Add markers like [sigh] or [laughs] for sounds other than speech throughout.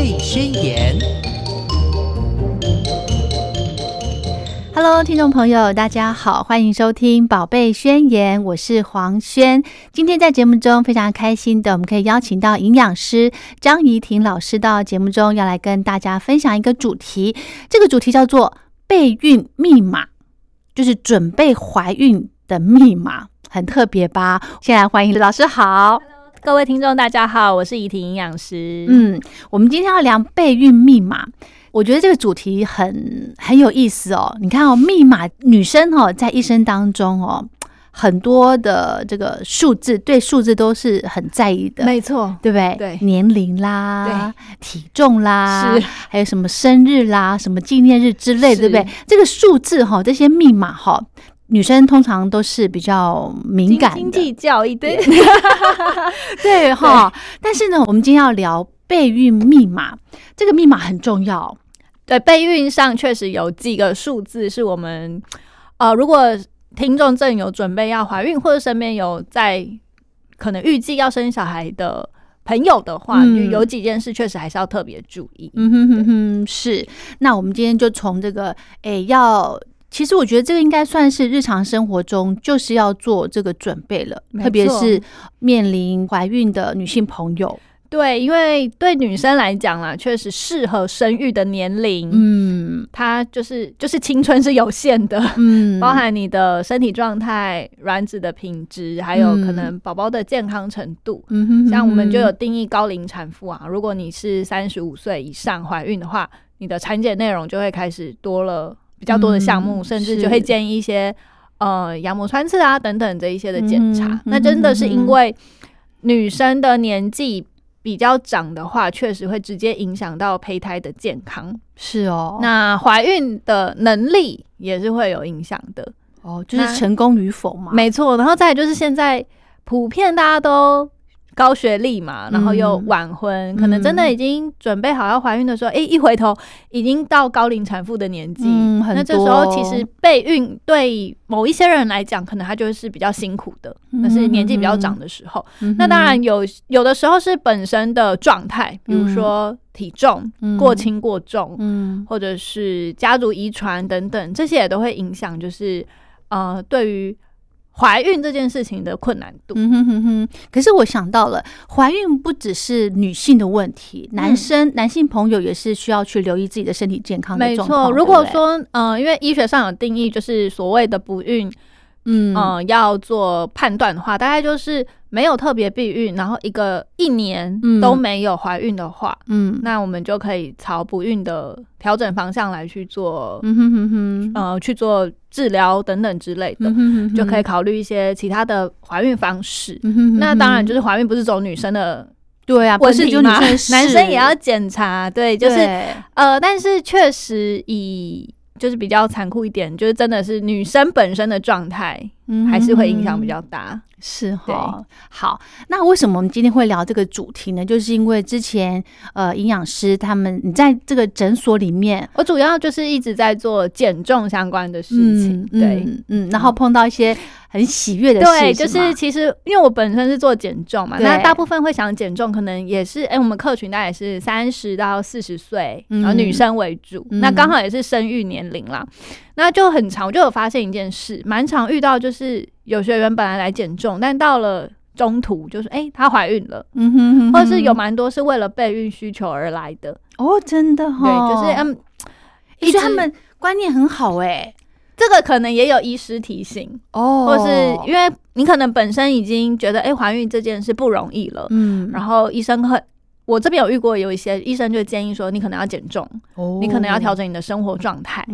贝宣言》。Hello，听众朋友，大家好，欢迎收听《宝贝宣言》，我是黄轩。今天在节目中非常开心的，我们可以邀请到营养师张怡婷老师到节目中，要来跟大家分享一个主题。这个主题叫做备孕密码，就是准备怀孕的密码，很特别吧？先来欢迎老师好。各位听众，大家好，我是怡婷营养师。嗯，我们今天要聊备孕密码。我觉得这个主题很很有意思哦。你看哦，密码女生哦，在一生当中哦，很多的这个数字，对数字都是很在意的，没错，对不对？对，年龄啦，对，体重啦，是，还有什么生日啦，什么纪念日之类，对不对？这个数字哈，这些密码哈，女生通常都是比较敏感、斤斤计较一点，对 [laughs] 哈。但是呢，我们今天要聊备孕密码，这个密码很重要。对，备孕上确实有几个数字是我们，呃，如果听众正有准备要怀孕，或者身边有在可能预计要生小孩的朋友的话，就有几件事确实还是要特别注意。嗯哼哼哼，是。那我们今天就从这个，哎，要，其实我觉得这个应该算是日常生活中就是要做这个准备了，特别是面临怀孕的女性朋友。对，因为对女生来讲啦，确实适合生育的年龄，嗯，它就是就是青春是有限的，嗯，[laughs] 包含你的身体状态、卵子的品质，还有可能宝宝的健康程度，嗯哼，像我们就有定义高龄产妇啊，如果你是三十五岁以上怀孕的话，你的产检内容就会开始多了比较多的项目，甚至就会建议一些呃羊膜穿刺啊等等这一些的检查，那真的是因为女生的年纪。比较长的话，确实会直接影响到胚胎的健康。是哦，那怀孕的能力也是会有影响的。哦，就是成功与否嘛。没错，然后再就是现在普遍大家都。高学历嘛，然后又晚婚，可能真的已经准备好要怀孕的时候，哎，一回头已经到高龄产妇的年纪。嗯，那这时候其实备孕对某一些人来讲，可能他就是比较辛苦的，那是年纪比较长的时候。那当然有有的时候是本身的状态，比如说体重过轻过重，嗯，或者是家族遗传等等，这些也都会影响，就是呃，对于。怀孕这件事情的困难度，嗯哼哼哼。可是我想到了，怀孕不只是女性的问题，男生、男性朋友也是需要去留意自己的身体健康。没错，如果说，嗯，因为医学上有定义，就是所谓的不孕。嗯。要做判断的话，大概就是没有特别避孕，然后一个一年都没有怀孕的话，嗯，那我们就可以朝不孕的调整方向来去做，嗯哼哼哼，呃，去做治疗等等之类的，就可以考虑一些其他的怀孕方式。那当然，就是怀孕不是走女生的，对啊，不是就女生，男生也要检查，对，就是呃，但是确实以。就是比较残酷一点，就是真的是女生本身的状态，还是会影响比较大。是哈，好，那为什么我们今天会聊这个主题呢？就是因为之前呃，营养师他们你在这个诊所里面，我主要就是一直在做减重相关的事情，对，嗯，然后碰到一些很喜悦的事，对，就是其实因为我本身是做减重嘛，那大部分会想减重，可能也是哎，我们客群大概是三十到四十岁，然后女生为主，那刚好也是生育年龄啦。那就很长，我就有发现一件事，蛮常遇到，就是有学员本来来减重，但到了中途就是，哎，她怀孕了，嗯哼，或者是有蛮多是为了备孕需求而来的，哦，真的哈，对，就是嗯，其实他们观念很好，哎，这个可能也有医师提醒哦，或是因为你可能本身已经觉得，哎，怀孕这件事不容易了，嗯，然后医生很。我这边有遇过，有一些医生就建议说，你可能要减重，你可能要调整你的生活状态。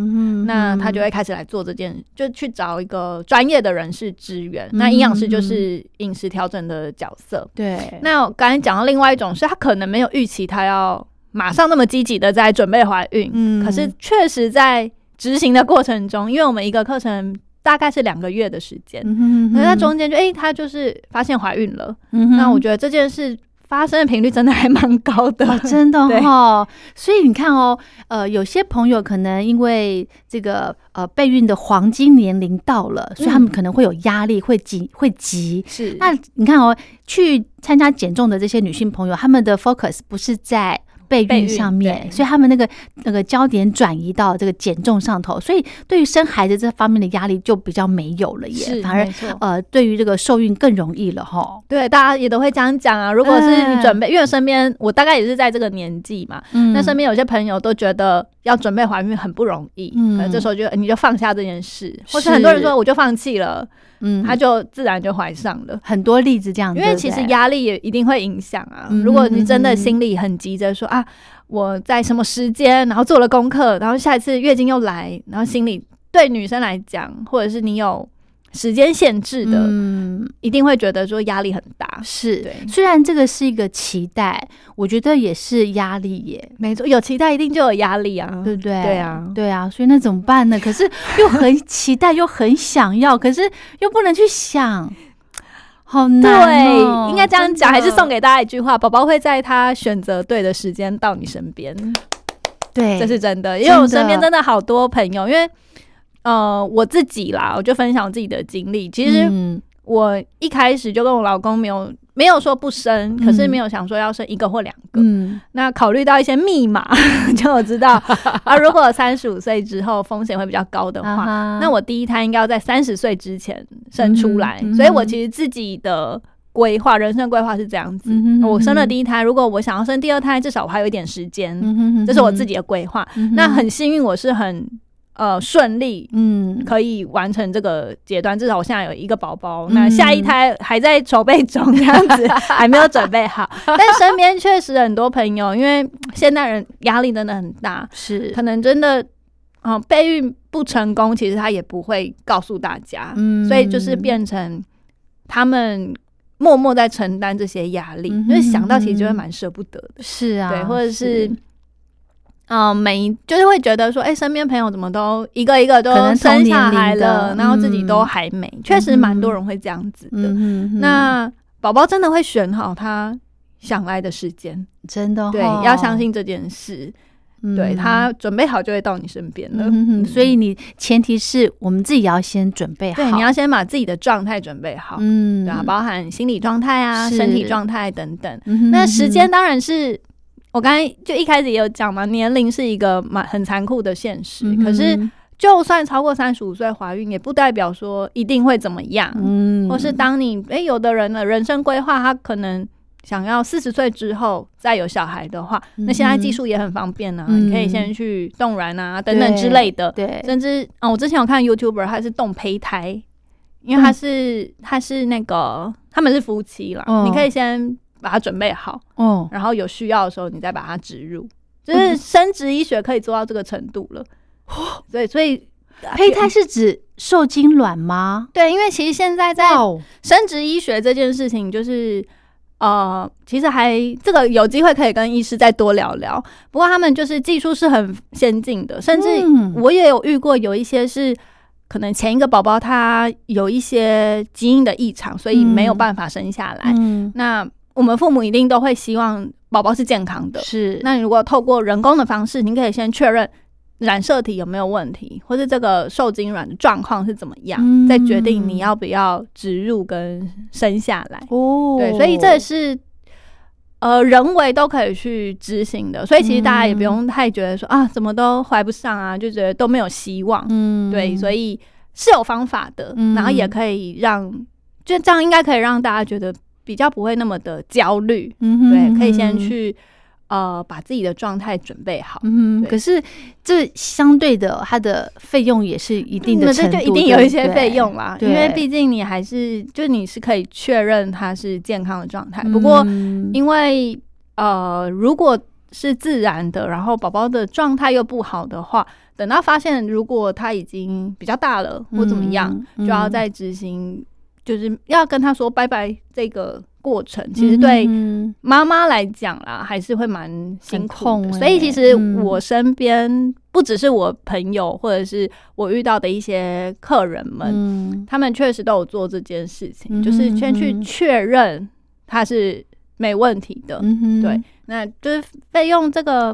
那他就会开始来做这件，就去找一个专业的人士支援。那营养师就是饮食调整的角色。对。那我刚才讲到另外一种，是他可能没有预期他要马上那么积极的在准备怀孕。嗯。可是确实在执行的过程中，因为我们一个课程大概是两个月的时间，那在中间就哎，他就是发现怀孕了。那我觉得这件事。发生的频率真的还蛮高的，真的 [laughs] 哈。所以你看哦，呃，有些朋友可能因为这个呃备孕的黄金年龄到了，所以他们可能会有压力，会急，会急。是。那你看哦，去参加减重的这些女性朋友，他们的 focus 不是在备孕上面，所以他们那个那个焦点转移到这个减重上头，所以对于生孩子这方面的压力就比较没有了耶，反而呃，对于这个受孕更容易了哈。对，大家也都会这样讲啊。如果是你准备，因为身边我大概也是在这个年纪嘛，那身边有些朋友都觉得要准备怀孕很不容易，嗯，这时候就你就放下这件事，或是很多人说我就放弃了。嗯，他就自然就怀上了，很多例子这样。因为其实压力也一定会影响啊。如果你真的心里很急着说啊，我在什么时间，然后做了功课，然后下一次月经又来，然后心里对女生来讲，或者是你有。时间限制的，嗯，一定会觉得说压力很大。是，虽然这个是一个期待，我觉得也是压力耶。没错，有期待一定就有压力啊，对不对？对啊，对啊。所以那怎么办呢？可是又很期待，又很想要，可是又不能去想，好难。对，应该这样讲，还是送给大家一句话：宝宝会在他选择对的时间到你身边。对，这是真的，因为我身边真的好多朋友，因为。呃，我自己啦，我就分享我自己的经历。其实我一开始就跟我老公没有没有说不生，可是没有想说要生一个或两个。嗯，那考虑到一些密码，[laughs] 就我知道啊，如果三十五岁之后风险会比较高的话，那我第一胎应该要在三十岁之前生出来。所以我其实自己的规划，人生规划是这样子：我生了第一胎，如果我想要生第二胎，至少我还有一点时间。这是我自己的规划。那很幸运，我是很。呃，顺利，嗯，可以完成这个阶段。至少我现在有一个宝宝，那下一胎还在筹备中，这样子 [laughs] 还没有准备好。[laughs] 但身边确实很多朋友，因为现代人压力真的很大，是可能真的，嗯，备孕不成功，其实他也不会告诉大家，嗯，所以就是变成他们默默在承担这些压力，因为想到其实就会蛮舍不得的，是啊，对，或者是。嗯，每就是会觉得说，哎，身边朋友怎么都一个一个都生下来了，然后自己都还没，确实蛮多人会这样子的。那宝宝真的会选好他想来的时间，真的对，要相信这件事。对他准备好就会到你身边了。所以你前提是我们自己要先准备好，对，你要先把自己的状态准备好，嗯，对啊，包含心理状态啊、身体状态等等。那时间当然是。我刚才就一开始也有讲嘛，年龄是一个蛮很残酷的现实。可是，就算超过三十五岁怀孕，也不代表说一定会怎么样。嗯，或是当你诶，有的人的人生规划，他可能想要四十岁之后再有小孩的话，那现在技术也很方便啊，你可以先去冻卵啊等等之类的。对，甚至啊，我之前有看 YouTuber，他是冻胚胎，因为他是他是那个他们是夫妻了，你可以先。把它准备好，嗯，然后有需要的时候你再把它植入，就是生殖医学可以做到这个程度了。所以，所以胚胎是指受精卵吗？对，因为其实现在在生殖医学这件事情，就是呃，其实还这个有机会可以跟医师再多聊聊。不过他们就是技术是很先进的，甚至我也有遇过有一些是可能前一个宝宝他有一些基因的异常，所以没有办法生下来。那我们父母一定都会希望宝宝是健康的，是。那如果透过人工的方式，你可以先确认染色体有没有问题，或是这个受精卵的状况是怎么样，再决定你要不要植入跟生下来。哦，对，所以这也是呃人为都可以去执行的，所以其实大家也不用太觉得说啊怎么都怀不上啊，就觉得都没有希望。嗯，对，所以是有方法的，然后也可以让就这样应该可以让大家觉得。比较不会那么的焦虑，嗯，对，可以先去呃把自己的状态准备好。嗯，可是这相对的，它的费用也是一定的程度，就一定有一些费用啦。因为毕竟你还是就你是可以确认它是健康的状态。不过因为呃，如果是自然的，然后宝宝的状态又不好的话，等到发现如果他已经比较大了或怎么样，就要再执行。就是要跟他说拜拜，这个过程其实对妈妈来讲啦，还是会蛮辛苦的。所以其实我身边不只是我朋友，或者是我遇到的一些客人们，他们确实都有做这件事情，就是先去确认他是没问题的。对，那就是费用这个。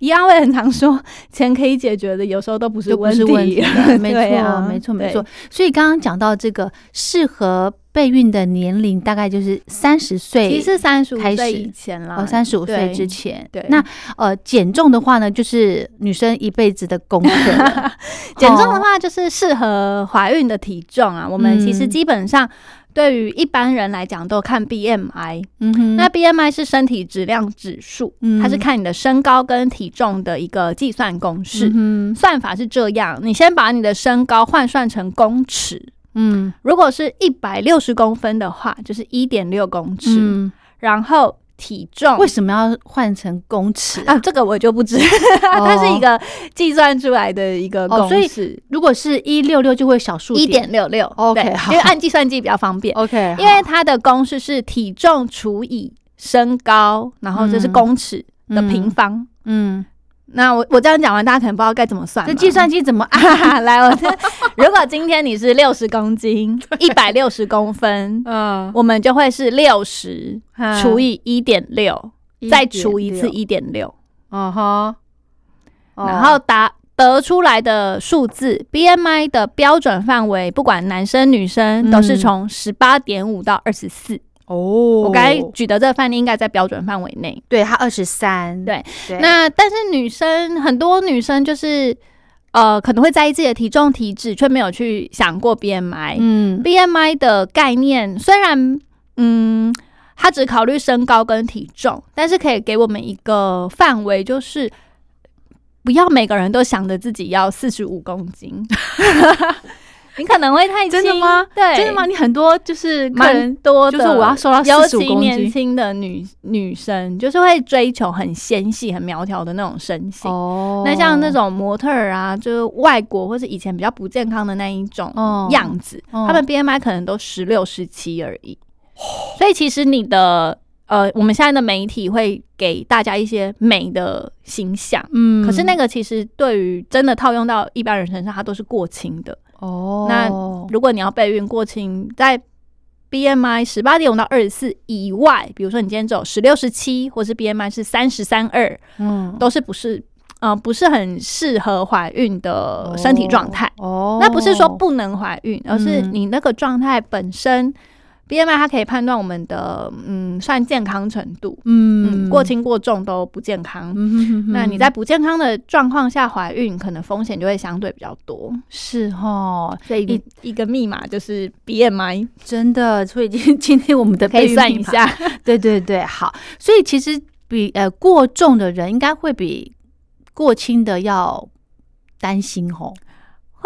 一样会很常说，钱可以解决的，有时候都不是问题。[laughs] 没错，没错，没错。所以刚刚讲到这个适合备孕的年龄，大概就是三十岁，其实三十五岁以前了，哦，三十五岁之前。对，那呃，减重的话呢，就是女生一辈子的功课。[laughs] 减重的话，就是适合怀孕的体重啊。我们其实基本上。对于一般人来讲，都看 BMI。嗯哼，那 BMI 是身体质量指数，它是看你的身高跟体重的一个计算公式。嗯，算法是这样：你先把你的身高换算成公尺。嗯，如果是一百六十公分的话，就是一点六公尺。嗯，然后。体重为什么要换成公尺啊？这个我就不知，[laughs] 它是一个计算出来的一个公式。如果是一六六，就会小数一点六六。OK，因为按计算机比较方便。OK，因为它的公式是体重除以身高，然后这是公尺的平方。嗯。那我我这样讲完，大家可能不知道该怎么算。这计算机怎么 [laughs] 啊？来，我 [laughs] 如果今天你是六十公斤，一百六十公分，嗯，我们就会是六十除以一点六，再除一次一点六，嗯哼，然后答得出来的数字，BMI 的标准范围，不管男生女生，都是从十八点五到二十四。哦，我刚才举的这个范例应该在标准范围内。对，他二十三。对，那但是女生很多女生就是呃可能会在意自己的体重体脂，却没有去想过 BMI。嗯，BMI 的概念虽然嗯，它只考虑身高跟体重，但是可以给我们一个范围，就是不要每个人都想着自己要四十五公斤。[laughs] 你可能会太真的吗？对，真的吗？你很多就是蛮多的，就是我要瘦到尤其年轻的女女生，就是会追求很纤细、很苗条的那种身形。哦，那像那种模特儿啊，就是外国或是以前比较不健康的那一种样子，他们 BMI 可能都十六、十七而已。所以其实你的呃，我们现在的媒体会给大家一些美的形象，嗯，可是那个其实对于真的套用到一般人身上，它都是过轻的。哦，那如果你要备孕过轻，在 BMI 十八点五到二十四以外，比如说你今天只有十六、十七，或是 BMI 是三十三二，嗯，都是不是，呃，不是很适合怀孕的身体状态。哦，那不是说不能怀孕，而是你那个状态本身。M I 它可以判断我们的嗯算健康程度，嗯，过轻过重都不健康。那你在不健康的状况下怀孕，可能风险就会相对比较多。是哦，所以一一个密码就是 B M I，真的。所以今今天我们的可以算一下，[laughs] 对对对，好。所以其实比呃过重的人应该会比过轻的要担心哦，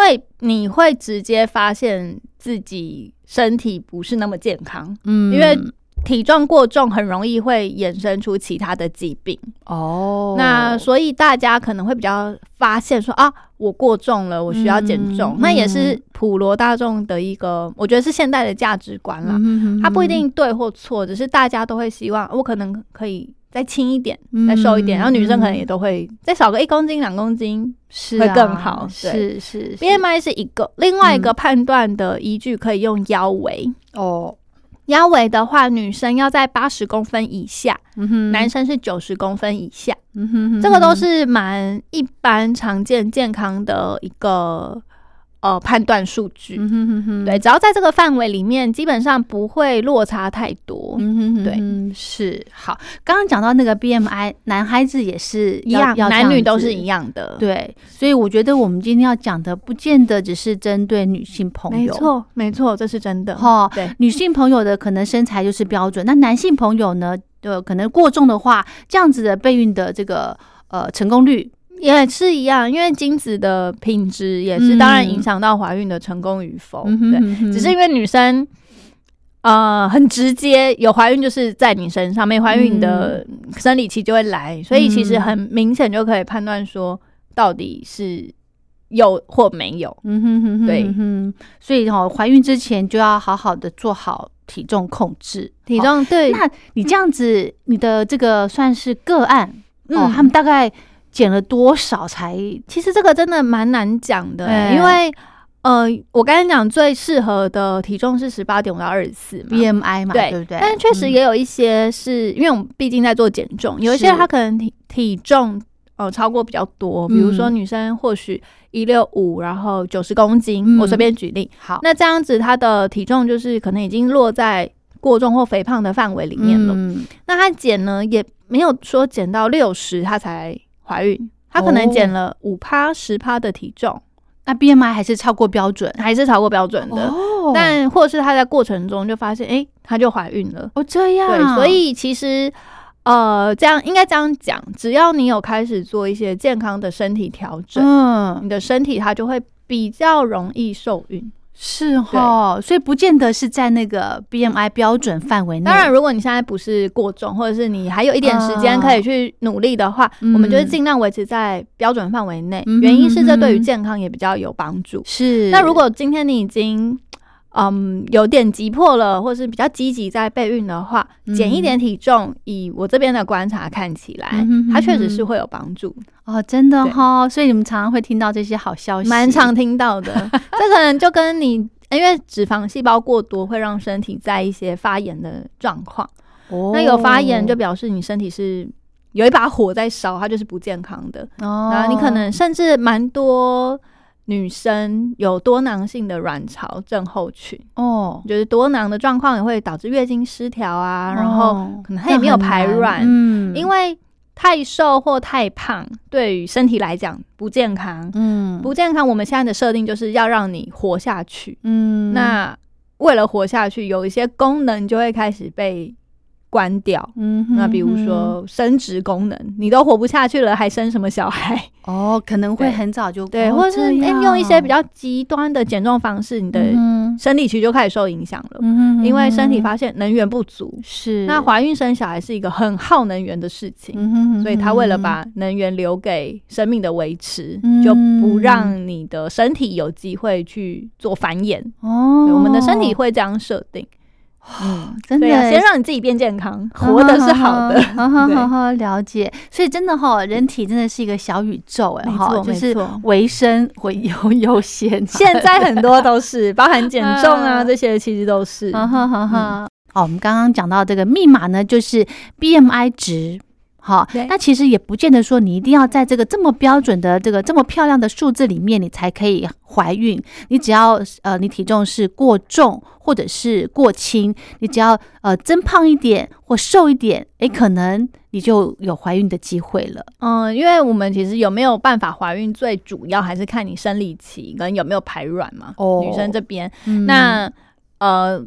会你会直接发现自己。身体不是那么健康，嗯，因为体重过重很容易会衍生出其他的疾病哦。那所以大家可能会比较发现说啊，我过重了，我需要减重。那也是普罗大众的一个，我觉得是现代的价值观啦。它不一定对或错，只是大家都会希望我可能可以再轻一点，再瘦一点。然后女生可能也都会再少个一公斤、两公斤。是会更好，是是。B M I 是一个，另外一个判断的依据可以用腰围哦。腰围的话，女生要在八十公分以下，男生是九十公分以下。嗯哼，这个都是蛮一般常见健康的一个。呃，判断数据，对，只要在这个范围里面，基本上不会落差太多。对，是好。刚刚讲到那个 BMI，男孩子也是一样，男女都是一样的。对，所以我觉得我们今天要讲的，不见得只是针对女性朋友。没错，没错，这是真的。哈，对，女性朋友的可能身材就是标准，那男性朋友呢，呃可能过重的话，这样子的备孕的这个呃成功率。也是一样，因为精子的品质也是当然影响到怀孕的成功与否。对，只是因为女生呃很直接，有怀孕就是在你身上，没怀孕的生理期就会来，所以其实很明显就可以判断说到底是有或没有。嗯哼哼哼，对，所以哦，怀孕之前就要好好的做好体重控制。体重对，那你这样子，你的这个算是个案哦，他们大概。减了多少才？其实这个真的蛮难讲的，因为呃，我刚才讲最适合的体重是十八点五到二十四 BMI 嘛，对不对？但是确实也有一些是因为我们毕竟在做减重，有一些他可能体体重呃超过比较多，比如说女生或许一六五，然后九十公斤，我随便举例。好，那这样子她的体重就是可能已经落在过重或肥胖的范围里面了。那她减呢也没有说减到六十她才怀孕，她可能减了五趴十趴的体重。那 BMI 还是超过标准，还是超过标准的。哦，但或是她在过程中就发现，哎，她就怀孕了。哦，这样。对，所以其实，呃，这样应该这样讲，只要你有开始做一些健康的身体调整，嗯，你的身体它就会比较容易受孕。是哈，所以不见得是在那个 BMI 标准范围内。当然，如果你现在不是过重，或者是你还有一点时间可以去努力的话，我们就是尽量维持在标准范围内。原因是这对于健康也比较有帮助。是。那如果今天你已经嗯有点急迫了，或是比较积极在备孕的话，减一点体重，以我这边的观察看起来，它确实是会有帮助。哦，真的哈，所以你们常常会听到这些好消息，蛮常听到的。[laughs] 这可能就跟你，因为脂肪细胞过多会让身体在一些发炎的状况。哦，那有发炎就表示你身体是有一把火在烧，它就是不健康的。哦，然后你可能甚至蛮多女生有多囊性的卵巢症候群。哦，就是多囊的状况也会导致月经失调啊，然后可能她也没有排卵。嗯，因为。太瘦或太胖，对于身体来讲不健康。嗯，不健康。我们现在的设定就是要让你活下去。嗯，那为了活下去，有一些功能就会开始被。关掉，嗯，那比如说生殖功能，你都活不下去了，还生什么小孩？哦，可能会很早就对，或者是用一些比较极端的减重方式，你的生理期就开始受影响了，嗯因为身体发现能源不足，是。那怀孕生小孩是一个很耗能源的事情，嗯所以他为了把能源留给生命的维持，就不让你的身体有机会去做繁衍。哦，我们的身体会这样设定。嗯，真的，先让你自己变健康，[laughs] 活的是好的，好好好好了解。所以真的哈，人体真的是一个小宇宙哎，哈，就是维生会有优先。现在很多都是包含减重啊这些，其实都是。好好好好，我们刚刚讲到这个密码呢，就是 BMI 值。好，那其实也不见得说你一定要在这个这么标准的这个这么漂亮的数字里面，你才可以怀孕。你只要呃，你体重是过重或者是过轻，你只要呃增胖一点或瘦一点，诶，可能你就有怀孕的机会了。嗯，因为我们其实有没有办法怀孕，最主要还是看你生理期跟有没有排卵嘛。哦，女生这边，那呃。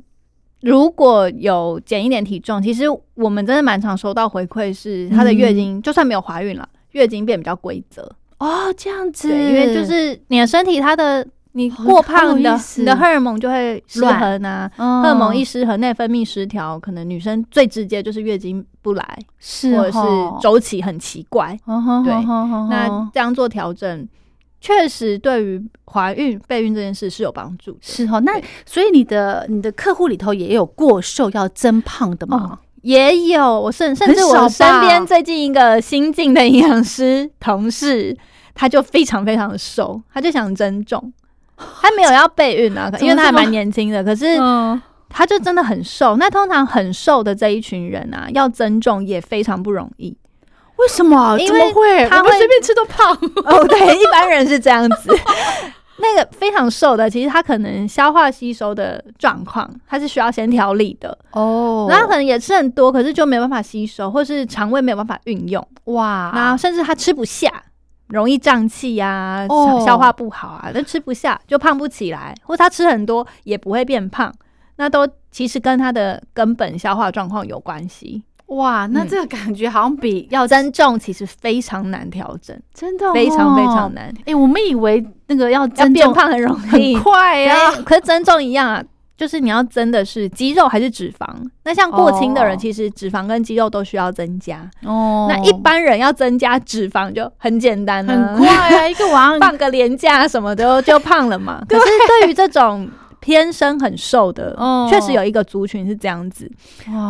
如果有减一点体重，其实我们真的蛮常收到回馈，是她的月经就算没有怀孕了，月经变比较规则。哦，这样子，因为就是你的身体，它的你过胖的，你的荷尔蒙就会失衡啊，荷尔蒙一失衡，内分泌失调，可能女生最直接就是月经不来，是或者是周期很奇怪，对，那这样做调整。确实，对于怀孕、备孕这件事是有帮助。是哦，那所以你的你的客户里头也有过瘦要增胖的吗？也有，我甚甚至我身边最近一个新进的营养师同事，他就非常非常的瘦，他就想增重，[laughs] 他没有要备孕啊，因为他还蛮年轻的，可是他就真的很瘦。那通常很瘦的这一群人啊，要增重也非常不容易。为什么？因为会他会随便吃都胖 [laughs] 哦。对，一般人是这样子。[laughs] 那个非常瘦的，其实他可能消化吸收的状况，他是需要先调理的哦。然后可能也吃很多，可是就没办法吸收，或是肠胃没有办法运用哇。然后甚至他吃不下，容易胀气呀，消化不好啊，那吃不下就胖不起来，或他吃很多也不会变胖，那都其实跟他的根本消化状况有关系。哇，那这个感觉好像比要增重其实非常难调整，[laughs] 真的非常非常难。哎，我们以为那个要增变胖很容易，很快呀。可是增重一样啊，就是你要增的是肌肉还是脂肪？那像过轻的人，其实脂肪跟肌肉都需要增加哦。那一般人要增加脂肪就很简单，很快啊，一个晚上放个廉价什么的就胖了嘛。[laughs] 可是对于这种。天生很瘦的，确实有一个族群是这样子，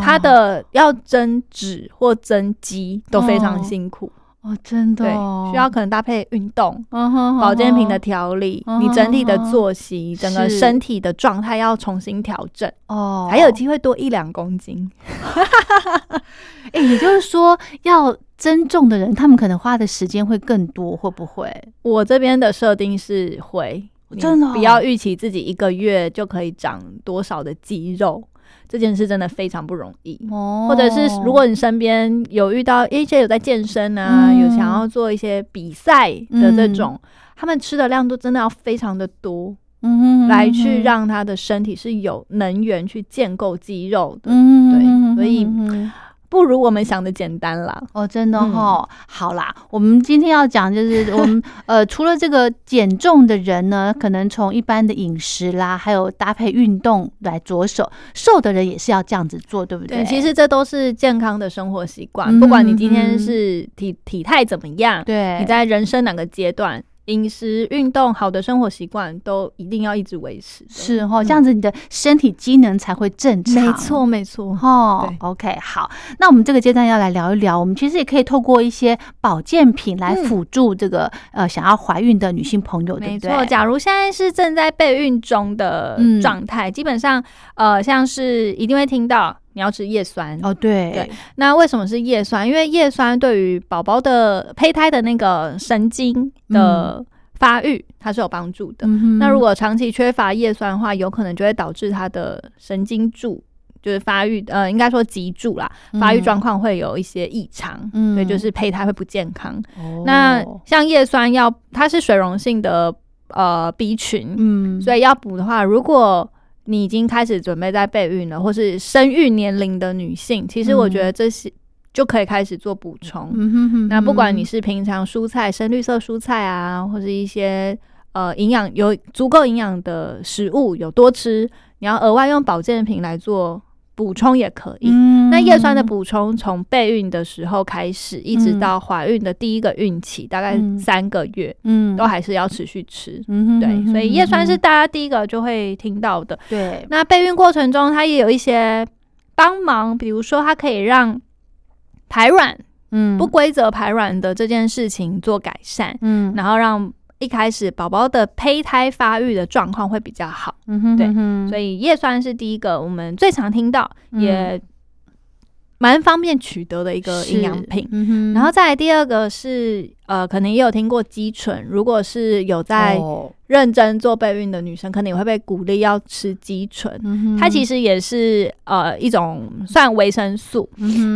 他的要增脂或增肌都非常辛苦。哦，真的需要可能搭配运动、保健品的调理，你整体的作息、整个身体的状态要重新调整哦，还有机会多一两公斤。[laughs] 哎，也就是说，要增重的人，他们可能花的时间会更多，会不会？我这边的设定是会，真的不要预期自己一个月就可以长多少的肌肉。这件事真的非常不容易，或者是如果你身边有遇到一些有在健身啊，有想要做一些比赛的这种，他们吃的量都真的要非常的多，嗯，来去让他的身体是有能源去建构肌肉的，对，所以。不如我们想的简单啦。哦，真的哈。好啦，我们今天要讲就是 [laughs] 我们呃，除了这个减重的人呢，可能从一般的饮食啦，还有搭配运动来着手；瘦的人也是要这样子做，对不对？其实这都是健康的生活习惯。不管你今天是体体态怎么样，对，你在人生哪个阶段。饮食、运动、好的生活习惯都一定要一直维持，是哦，这样子你的身体机能才会正常。没错，没错，哈。OK，好，那我们这个阶段要来聊一聊，我们其实也可以透过一些保健品来辅助这个呃想要怀孕的女性朋友，没错。假如现在是正在备孕中的状态，基本上呃像是一定会听到。你要吃叶酸哦，对对。那为什么是叶酸？因为叶酸对于宝宝的胚胎的那个神经的发育，它是有帮助的。那如果长期缺乏叶酸的话，有可能就会导致它的神经柱就是发育，呃，应该说脊柱啦，发育状况会有一些异常，所以就是胚胎会不健康。那像叶酸要它是水溶性的呃 B 群，嗯，所以要补的话，如果你已经开始准备在备孕了，或是生育年龄的女性，其实我觉得这些就可以开始做补充。那不管你是平常蔬菜、深绿色蔬菜啊，或是一些呃营养有足够营养的食物，有多吃，你要额外用保健品来做。补充也可以。那叶酸的补充从备孕的时候开始，一直到怀孕的第一个孕期，大概三个月，嗯，都还是要持续吃。嗯，对，所以叶酸是大家第一个就会听到的。对，那备孕过程中，它也有一些帮忙，比如说它可以让排卵，嗯，不规则排卵的这件事情做改善，嗯，然后让。一开始宝宝的胚胎发育的状况会比较好，嗯哼，对，所以叶酸是第一个我们最常听到，也蛮方便取得的一个营养品。然后再来第二个是。呃，可能也有听过肌醇，如果是有在认真做备孕的女生，可能也会被鼓励要吃肌醇。它其实也是呃一种算维生素，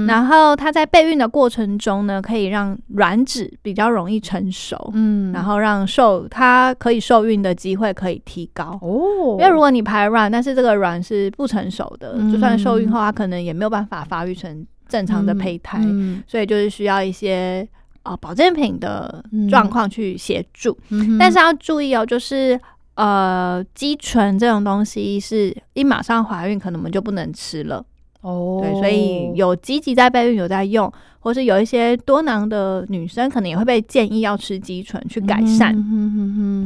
然后它在备孕的过程中呢，可以让卵子比较容易成熟，嗯，然后让受它可以受孕的机会可以提高哦。因为如果你排卵，但是这个卵是不成熟的，就算受孕后，它可能也没有办法发育成正常的胚胎，所以就是需要一些。啊，保健品的状况去协助，但是要注意哦，就是呃，肌醇这种东西是一马上怀孕，可能我们就不能吃了哦。对，所以有积极在备孕，有在用。或是有一些多囊的女生，可能也会被建议要吃肌醇去改善。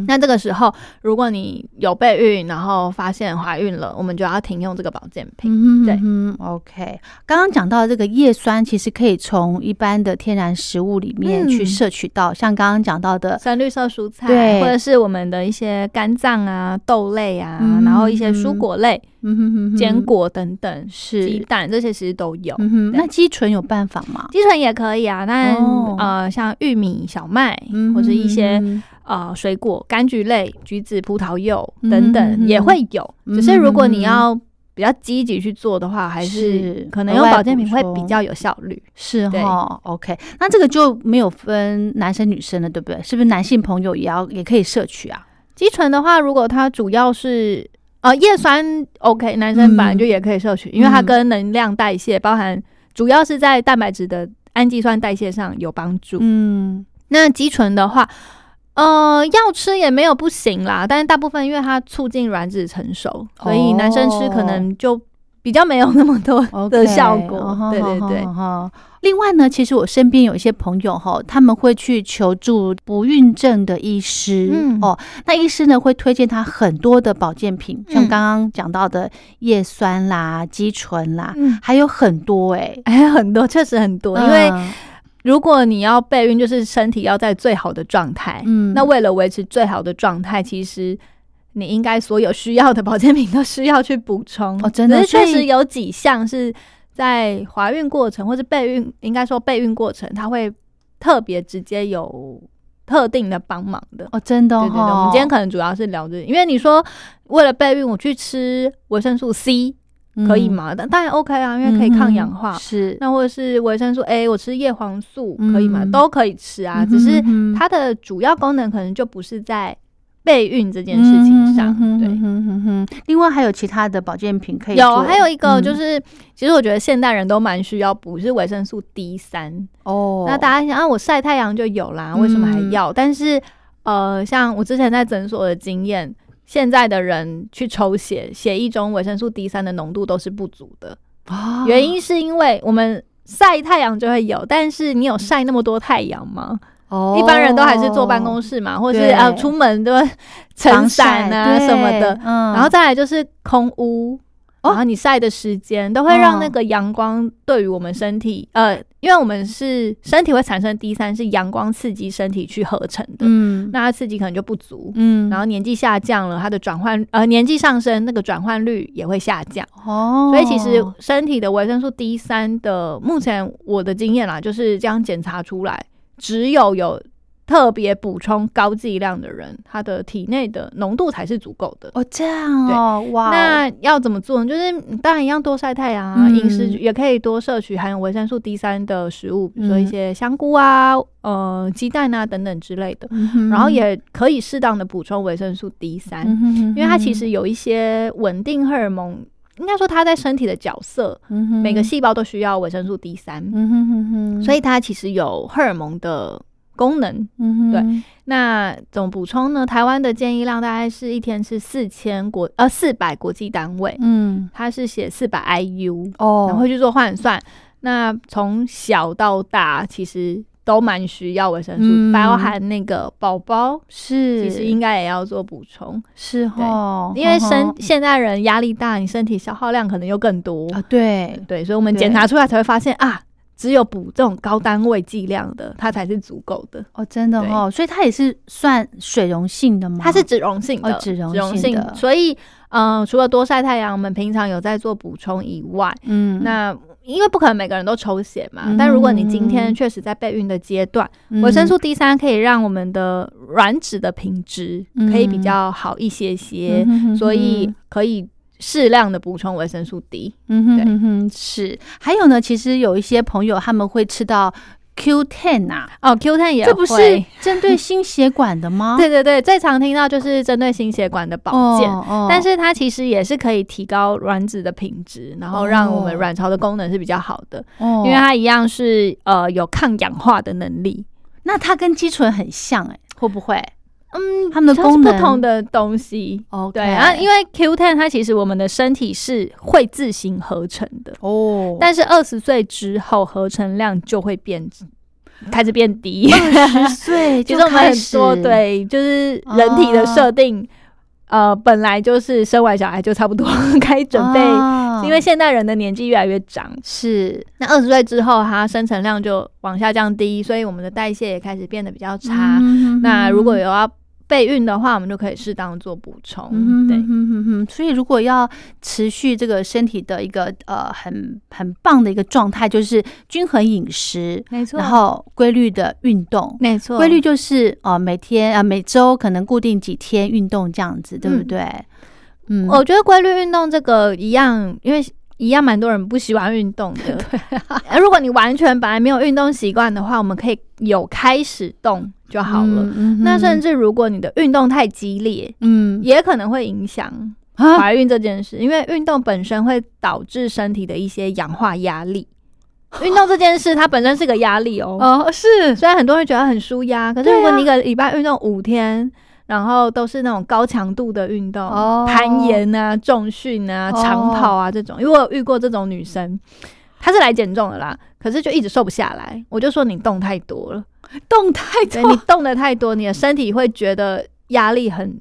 那这个时候，如果你有备孕，然后发现怀孕了，我们就要停用这个保健品。对，OK。刚刚讲到这个叶酸，其实可以从一般的天然食物里面去摄取到，像刚刚讲到的深绿色蔬菜，对，或者是我们的一些肝脏啊、豆类啊，然后一些蔬果类、坚果等等，是鸡蛋这些其实都有。那肌醇有办法吗？纯也可以啊，但呃，像玉米、小麦或者一些呃水果、柑橘类、橘子、葡萄柚等等也会有。只是如果你要比较积极去做的话，还是可能用保健品会比较有效率。是哈，OK。那这个就没有分男生女生了，对不对？是不是男性朋友也要也可以摄取啊？肌醇的话，如果它主要是呃叶酸，OK，男生本来就也可以摄取，因为它跟能量代谢包含。主要是在蛋白质的氨基酸代谢上有帮助。嗯，那肌醇的话，呃，要吃也没有不行啦，但是大部分因为它促进卵子成熟，所以男生吃可能就。比较没有那么多 [laughs] 的效果，对对对。另外呢，其实我身边有一些朋友哈，他们会去求助不孕症的医师哦。那医师呢会推荐他很多的保健品，像刚刚讲到的叶酸啦、肌醇啦，还有很多哎，[laughs] 还有很多，确实很多，因为。如果你要备孕，就是身体要在最好的状态。嗯，那为了维持最好的状态，其实你应该所有需要的保健品都需要去补充。哦，真的，确实有几项是在怀孕过程或是备孕，应该说备孕过程，它会特别直接有特定的帮忙的。哦，真的，对对对。我们今天可能主要是聊这，因为你说为了备孕，我去吃维生素 C。可以吗？但当然 OK 啊，因为可以抗氧化。是，那或者是维生素 A，我吃叶黄素可以吗？都可以吃啊，只是它的主要功能可能就不是在备孕这件事情上。对，另外还有其他的保健品可以有，还有一个就是，其实我觉得现代人都蛮需要补，是维生素 D 三哦。那大家想啊，我晒太阳就有啦，为什么还要？但是呃，像我之前在诊所的经验。现在的人去抽血，血液中维生素 D 三的浓度都是不足的。原因是因为我们晒太阳就会有，但是你有晒那么多太阳吗？哦，一般人都还是坐办公室嘛，或是呃出门都撑伞啊什么的。嗯。然后再来就是空屋。然后你晒的时间都会让那个阳光对于我们身体，呃，因为我们是身体会产生 D 三，是阳光刺激身体去合成的，嗯，那它刺激可能就不足，嗯，然后年纪下降了，它的转换，呃，年纪上升，那个转换率也会下降，哦，所以其实身体的维生素 D 三的，目前我的经验啦，就是这样检查出来，只有有。特别补充高剂量的人，他的体内的浓度才是足够的哦。这样哦，哇！那要怎么做呢？就是当然一样多晒太阳啊，饮食也可以多摄取含有维生素 D 三的食物，比如说一些香菇啊、呃鸡蛋啊等等之类的。然后也可以适当的补充维生素 D 三，因为它其实有一些稳定荷尔蒙，应该说它在身体的角色，每个细胞都需要维生素 D 三，所以它其实有荷尔蒙的。功能，嗯，对，那怎么补充呢？台湾的建议量大概是一天是四千国，呃，四百国际单位，嗯，它是写四百 IU，哦，然后去做换算。那从小到大，其实都蛮需要维生素，包含那个宝宝是，其实应该也要做补充，是哦，因为身现在人压力大，你身体消耗量可能又更多。啊，对。对，所以我们检查出来才会发现啊。只有补这种高单位剂量的，它才是足够的。哦，真的哦，所以它也是算水溶性的吗？它是脂溶性的，脂溶性的。所以，嗯，除了多晒太阳，我们平常有在做补充以外，嗯，那因为不可能每个人都抽血嘛，但如果你今天确实在备孕的阶段，维生素 D 三可以让我们的卵子的品质可以比较好一些些，所以可以。适量的补充维生素 D，嗯哼哼哼，是。还有呢，其实有一些朋友他们会吃到 Q ten 啊，哦，Q ten 也这不是针对心血管的吗？[laughs] 对对对，最常听到就是针对心血管的保健，但是它其实也是可以提高卵子的品质，然后让我们卵巢的功能是比较好的，因为它一样是呃有抗氧化的能力。那它跟肌醇很像哎，会不会？嗯，它们的功能。不同的东西。哦，对啊，因为 Q ten 它其实我们的身体是会自行合成的。哦，但是二十岁之后合成量就会变，开始变低。二十岁就开始。对，就是人体的设定，呃，本来就是生完小孩就差不多 [laughs] 该准备，因为现代人的年纪越来越长，是。那二十岁之后，它生成量就往下降低，所以我们的代谢也开始变得比较差。那如果有要备孕的话，我们就可以适当做补充。对，所以如果要持续这个身体的一个呃很很棒的一个状态，就是均衡饮食，没错，然后规律的运动，没错，规律就是呃每天啊每周可能固定几天运动这样子，对不对？嗯，我觉得规律运动这个一样，因为。一样蛮多人不喜欢运动的。[laughs] 对，如果你完全本来没有运动习惯的话，我们可以有开始动就好了。那甚至如果你的运动太激烈，嗯，也可能会影响怀孕这件事，因为运动本身会导致身体的一些氧化压力。运动这件事它本身是个压力哦。哦，是。虽然很多人觉得很舒压，可是如果你一个礼拜运动五天。然后都是那种高强度的运动，攀岩啊、重训啊、长跑啊这种。因为我有遇过这种女生，她是来减重的啦，可是就一直瘦不下来。我就说你动太多了，动太多，你动的太多，你的身体会觉得压力很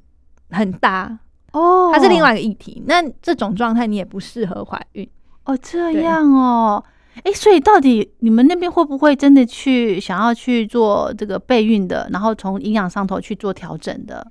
很大哦。它是另外一个议题。那这种状态你也不适合怀孕哦。这样哦，哎，所以到底你们那边会不会真的去想要去做这个备孕的，然后从营养上头去做调整的？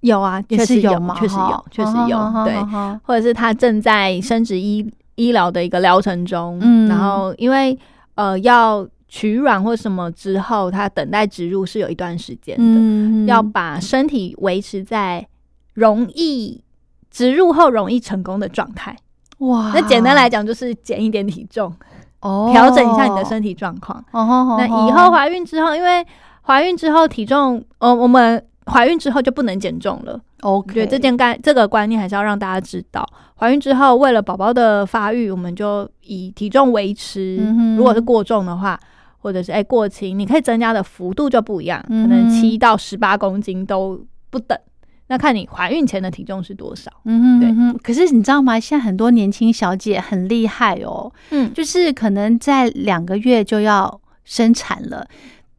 有啊，确实有嘛，确实有，确实有。对，或者是他正在生殖医医疗的一个疗程中，嗯，然后因为呃要取卵或什么之后，它等待植入是有一段时间的，要把身体维持在容易植入后容易成功的状态。哇，那简单来讲就是减一点体重，哦，调整一下你的身体状况。哦，那以后怀孕之后，因为怀孕之后体重，呃，我们。怀孕之后就不能减重了。OK，对这件概这个观念还是要让大家知道。怀孕之后，为了宝宝的发育，我们就以体重维持。如果是过重的话，或者是哎过轻，你可以增加的幅度就不一样，可能七到十八公斤都不等。那看你怀孕前的体重是多少。嗯哼，对。可是你知道吗？现在很多年轻小姐很厉害哦。嗯，就是可能在两个月就要生产了，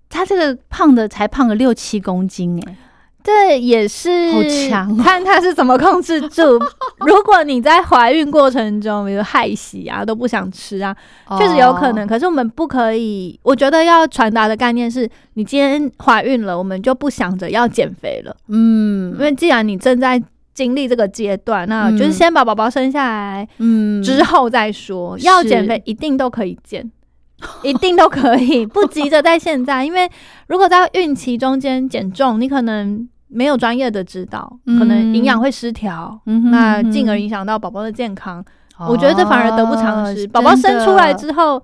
她这个胖的才胖了六七公斤哎。这也是好强，看他是怎么控制住。[laughs] 如果你在怀孕过程中，比如害喜啊，都不想吃啊，确实有可能。可是我们不可以，我觉得要传达的概念是，你今天怀孕了，我们就不想着要减肥了。嗯，因为既然你正在经历这个阶段，那就是先把宝宝生下来，嗯，之后再说。要减肥，一定都可以减，[laughs] 一定都可以，不急着在现在。因为如果在孕期中间减重，你可能。没有专业的指导，可能营养会失调，那进而影响到宝宝的健康。我觉得这反而得不偿失。宝宝生出来之后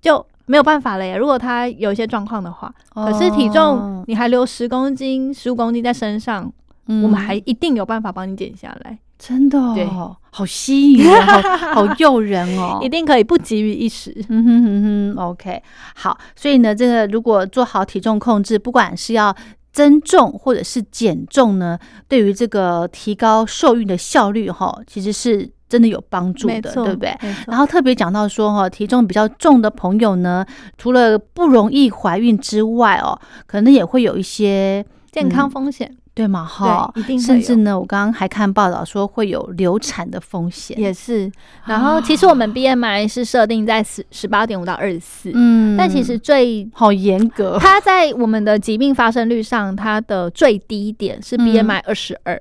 就没有办法了耶。如果他有一些状况的话，可是体重你还留十公斤、十五公斤在身上，我们还一定有办法帮你减下来。真的，对，好吸引 [laughs] 人，好诱人哦，一定可以不急于一时。嗯哼哼哼，OK，好。所以呢，这个如果做好体重控制，不管是要增重或者是减重呢，对于这个提高受孕的效率哈，其实是真的有帮助的，对不对？然后特别讲到说哈，体重比较重的朋友呢，除了不容易怀孕之外哦，可能也会有一些健康风险。对嘛哈，一定甚至呢，我刚刚还看报道说会有流产的风险，也是。然后其实我们 BMI 是设定在十十八点五到二十四，嗯，但其实最好严格，它在我们的疾病发生率上，它的最低点是 BMI 二十二，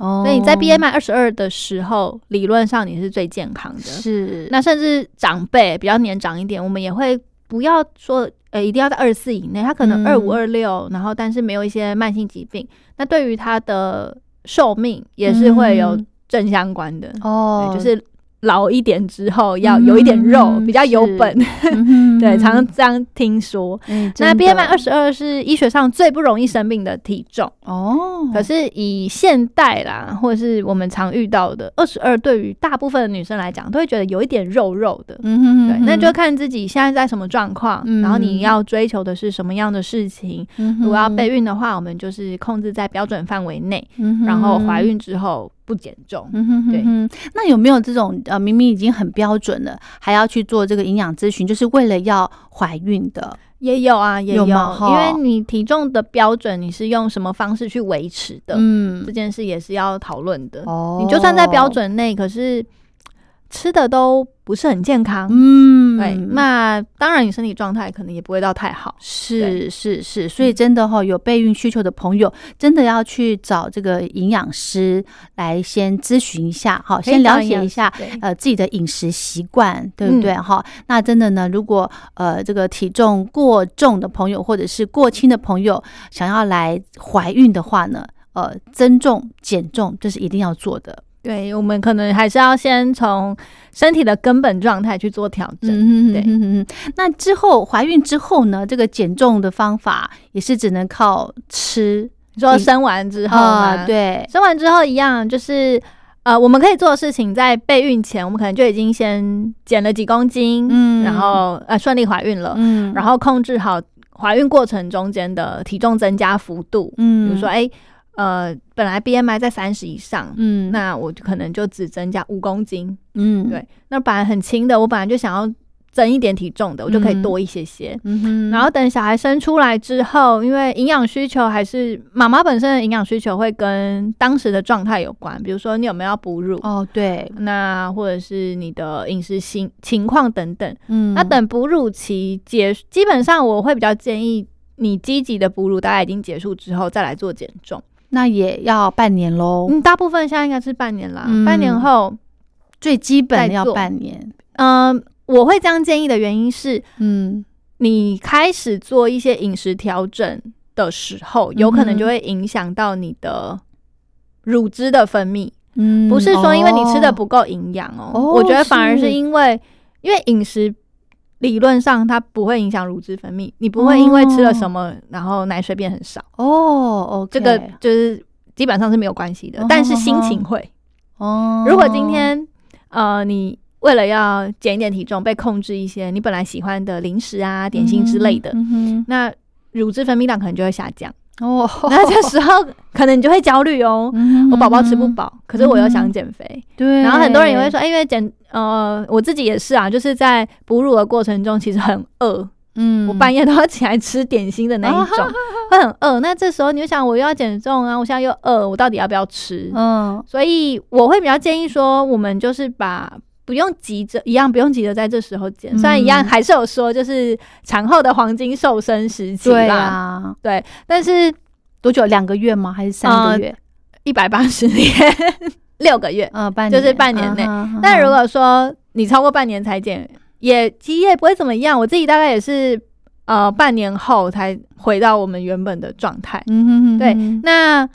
哦，所以在 BMI 二十二的时候，理论上你是最健康的。是，那甚至长辈比较年长一点，我们也会不要说。呃，一定要在二十四以内，他可能二五二六，然后但是没有一些慢性疾病，那对于他的寿命也是会有正相关的哦，就是。老一点之后要有一点肉，比较有本，[laughs] 对，常常这样听说。那 BMI 二十二是医学上最不容易生病的体重哦。可是以现代啦，或者是我们常遇到的二十二，对于大部分的女生来讲，都会觉得有一点肉肉的。嗯哼，对，那就看自己现在在什么状况，然后你要追求的是什么样的事情。如果要备孕的话，我们就是控制在标准范围内，然后怀孕之后。不减重，对，那有没有这种呃，明明已经很标准了，还要去做这个营养咨询，就是为了要怀孕的？也有啊，也有，因为你体重的标准，你是用什么方式去维持的？嗯，这件事也是要讨论的。哦，你就算在标准内，可是吃的都。不是很健康，嗯，对，那当然你身体状态可能也不会到太好，是。是是，所以真的哈，有备孕需求的朋友，真的要去找这个营养师来先咨询一下，哈，先了解一下呃自己的饮食习惯，对不对？哈，那真的呢，如果呃这个体重过重的朋友或者是过轻的朋友想要来怀孕的话呢，呃，增重减重这是一定要做的。对我们可能还是要先从身体的根本状态去做调整。对，那之后怀孕之后呢？这个减重的方法也是只能靠吃。你说生完之后啊，对，生完之后一样，就是呃，我们可以做的事情，在备孕前，我们可能就已经先减了几公斤，嗯，然后呃顺利怀孕了，嗯，然后控制好怀孕过程中间的体重增加幅度，嗯，比如说哎。呃，本来 BMI 在三十以上，嗯，那我可能就只增加五公斤，嗯，对，那本来很轻的，我本来就想要增一点体重的，我就可以多一些些。嗯哼，然后等小孩生出来之后，因为营养需求还是妈妈本身的营养需求会跟当时的状态有关，比如说你有没有要哺乳哦，对，那或者是你的饮食情情况等等。嗯，那等哺乳期结，基本上我会比较建议你积极的哺乳大概已经结束之后再来做减重。那也要半年喽。嗯，大部分现在应该是半年啦，半年后最基本要半年。嗯，我会这样建议的原因是，嗯，你开始做一些饮食调整的时候，有可能就会影响到你的乳汁的分泌。嗯，不是说因为你吃的不够营养哦，我觉得反而是因为，因为饮食理论上它不会影响乳汁分泌，你不会因为吃了什么然后奶水变很少哦。哦，这个就是基本上是没有关系的，但是心情会哦。如果今天呃你。为了要减一点体重，被控制一些你本来喜欢的零食啊、点心之类的，那乳汁分泌量可能就会下降哦。那这时候可能你就会焦虑哦，我宝宝吃不饱，可是我又想减肥。对，然后很多人也会说，哎，因为减呃，我自己也是啊，就是在哺乳的过程中其实很饿，嗯，我半夜都要起来吃点心的那一种，[laughs] 会很饿。那这时候你就想，我又要减重啊，我现在又饿，我到底要不要吃？嗯，所以我会比较建议说，我们就是把。不用急着，一样不用急着在这时候减。虽然一样还是有说，就是产后的黄金瘦身时期啦，对。但是多久？两个月吗？还是三个月？一百八十天，六个月，嗯，半就是半年内。但如果说你超过半年才减，也其实也不会怎么样。我自己大概也是呃半年后才回到我们原本的状态。嗯哼哼，对。那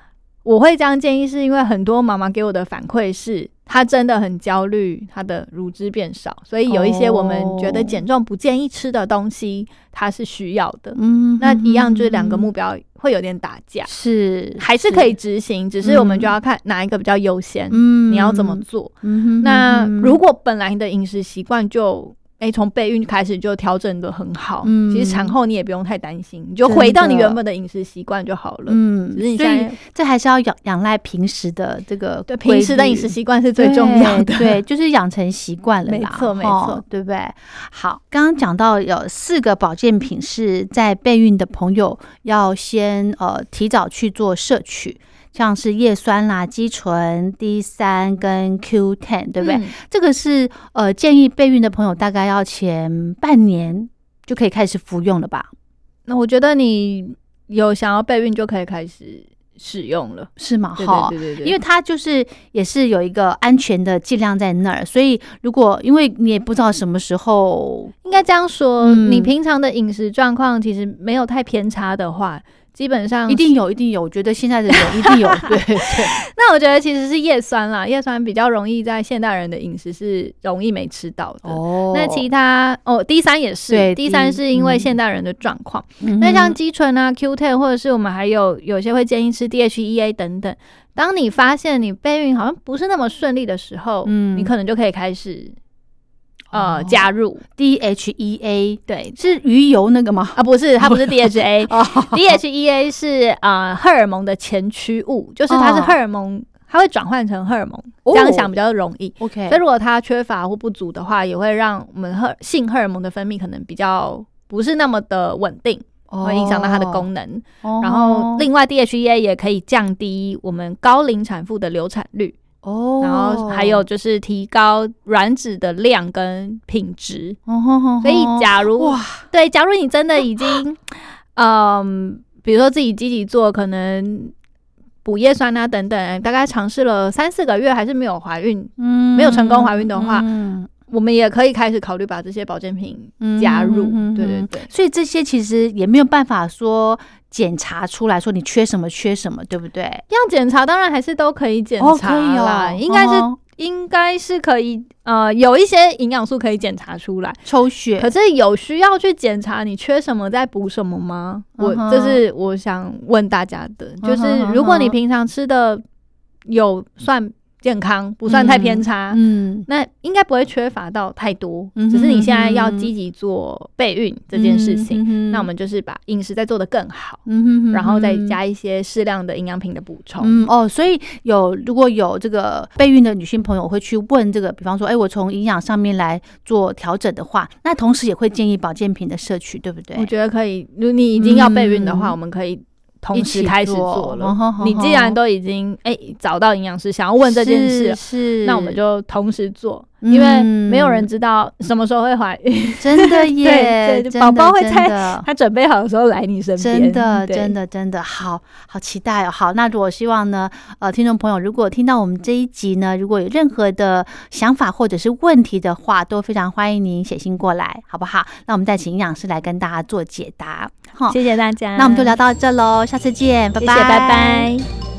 我会这样建议，是因为很多妈妈给我的反馈是。她真的很焦虑，她的乳汁变少，所以有一些我们觉得减重不建议吃的东西，她是需要的。嗯，那一样就是两个目标会有点打架，是还是可以执行，只是我们就要看哪一个比较优先。嗯，你要怎么做？嗯那如果本来你的饮食习惯就。哎，从备孕开始就调整的很好，嗯，其实产后你也不用太担心，你就回到你原本的饮食习惯就好了，嗯，只是你所以这还是要仰仰赖平时的这个对平时的饮食习惯是最重要的，对，就是养成习惯了，没错没错，对不对？好，刚刚讲到有四个保健品是在备孕的朋友要先呃提早去做摄取。像是叶酸啦、肌醇、D 三跟 Q ten，对不对？这个是呃建议备孕的朋友大概要前半年就可以开始服用了吧？那我觉得你有想要备孕就可以开始使用了，是吗？哈，对对对，因为它就是也是有一个安全的剂量在那儿，所以如果因为你也不知道什么时候，应该这样说，你平常的饮食状况其实没有太偏差的话。基本上一定有，一定有。我觉得现在的人一定有，[laughs] 对对。[laughs] 那我觉得其实是叶酸啦，叶酸比较容易在现代人的饮食是容易没吃到的。哦。那其他哦，D 三也是，D 三是因为现代人的状况。那像肌醇啊、Q ten，或者是我们还有有些会建议吃 DHEA 等等。当你发现你备孕好像不是那么顺利的时候，嗯，你可能就可以开始。呃，加入 DHEA，对，是鱼油那个吗？啊，不是，它不是 DHA，DHEA 是呃，荷尔蒙的前驱物，就是它是荷尔蒙，它会转换成荷尔蒙，这样想比较容易。OK，所以如果它缺乏或不足的话，也会让我们荷性荷尔蒙的分泌可能比较不是那么的稳定，会影响到它的功能。然后，另外 DHEA 也可以降低我们高龄产妇的流产率。哦，然后还有就是提高卵子的量跟品质，所以假如哇，对，假如你真的已经，嗯，比如说自己积极做，可能补叶酸啊等等，大概尝试了三四个月还是没有怀孕，嗯，没有成功怀孕的话，我们也可以开始考虑把这些保健品加入，对对对，所以这些其实也没有办法说。检查出来说你缺什么缺什么，对不对？要检查当然还是都可以检查啦，应该是应该是可以呃有一些营养素可以检查出来，抽血。可是有需要去检查你缺什么再补什么吗？我这是我想问大家的，就是如果你平常吃的有算健康，不算太偏差，嗯，那应该不会缺乏到太多，只是你现在要积极做备孕这件事情，那我们就是把饮食再做得更好，嗯然后再加一些适量的营养品的补充，嗯哦，所以有如果有这个备孕的女性朋友会去问这个，比方说，哎，我从营养上面来做调整的话，那同时也会建议保健品的摄取，对不对？我觉得可以，如果你已经要备孕的话，我们可以。同时开始做了。你既然都已经哎找到营养师，想要问这件事，是那我们就同时做。因为没有人知道什么时候会怀孕，真的 [laughs] 耶！宝宝会在他准备好的时候来你身边，真的，真的，真的，好好期待哦！好，那我希望呢，呃，听众朋友如果听到我们这一集呢，如果有任何的想法或者是问题的话，都非常欢迎您写信过来，好不好？那我们再请营养师来跟大家做解答。好，谢谢大家。那我们就聊到这喽，下次见，拜拜，拜拜。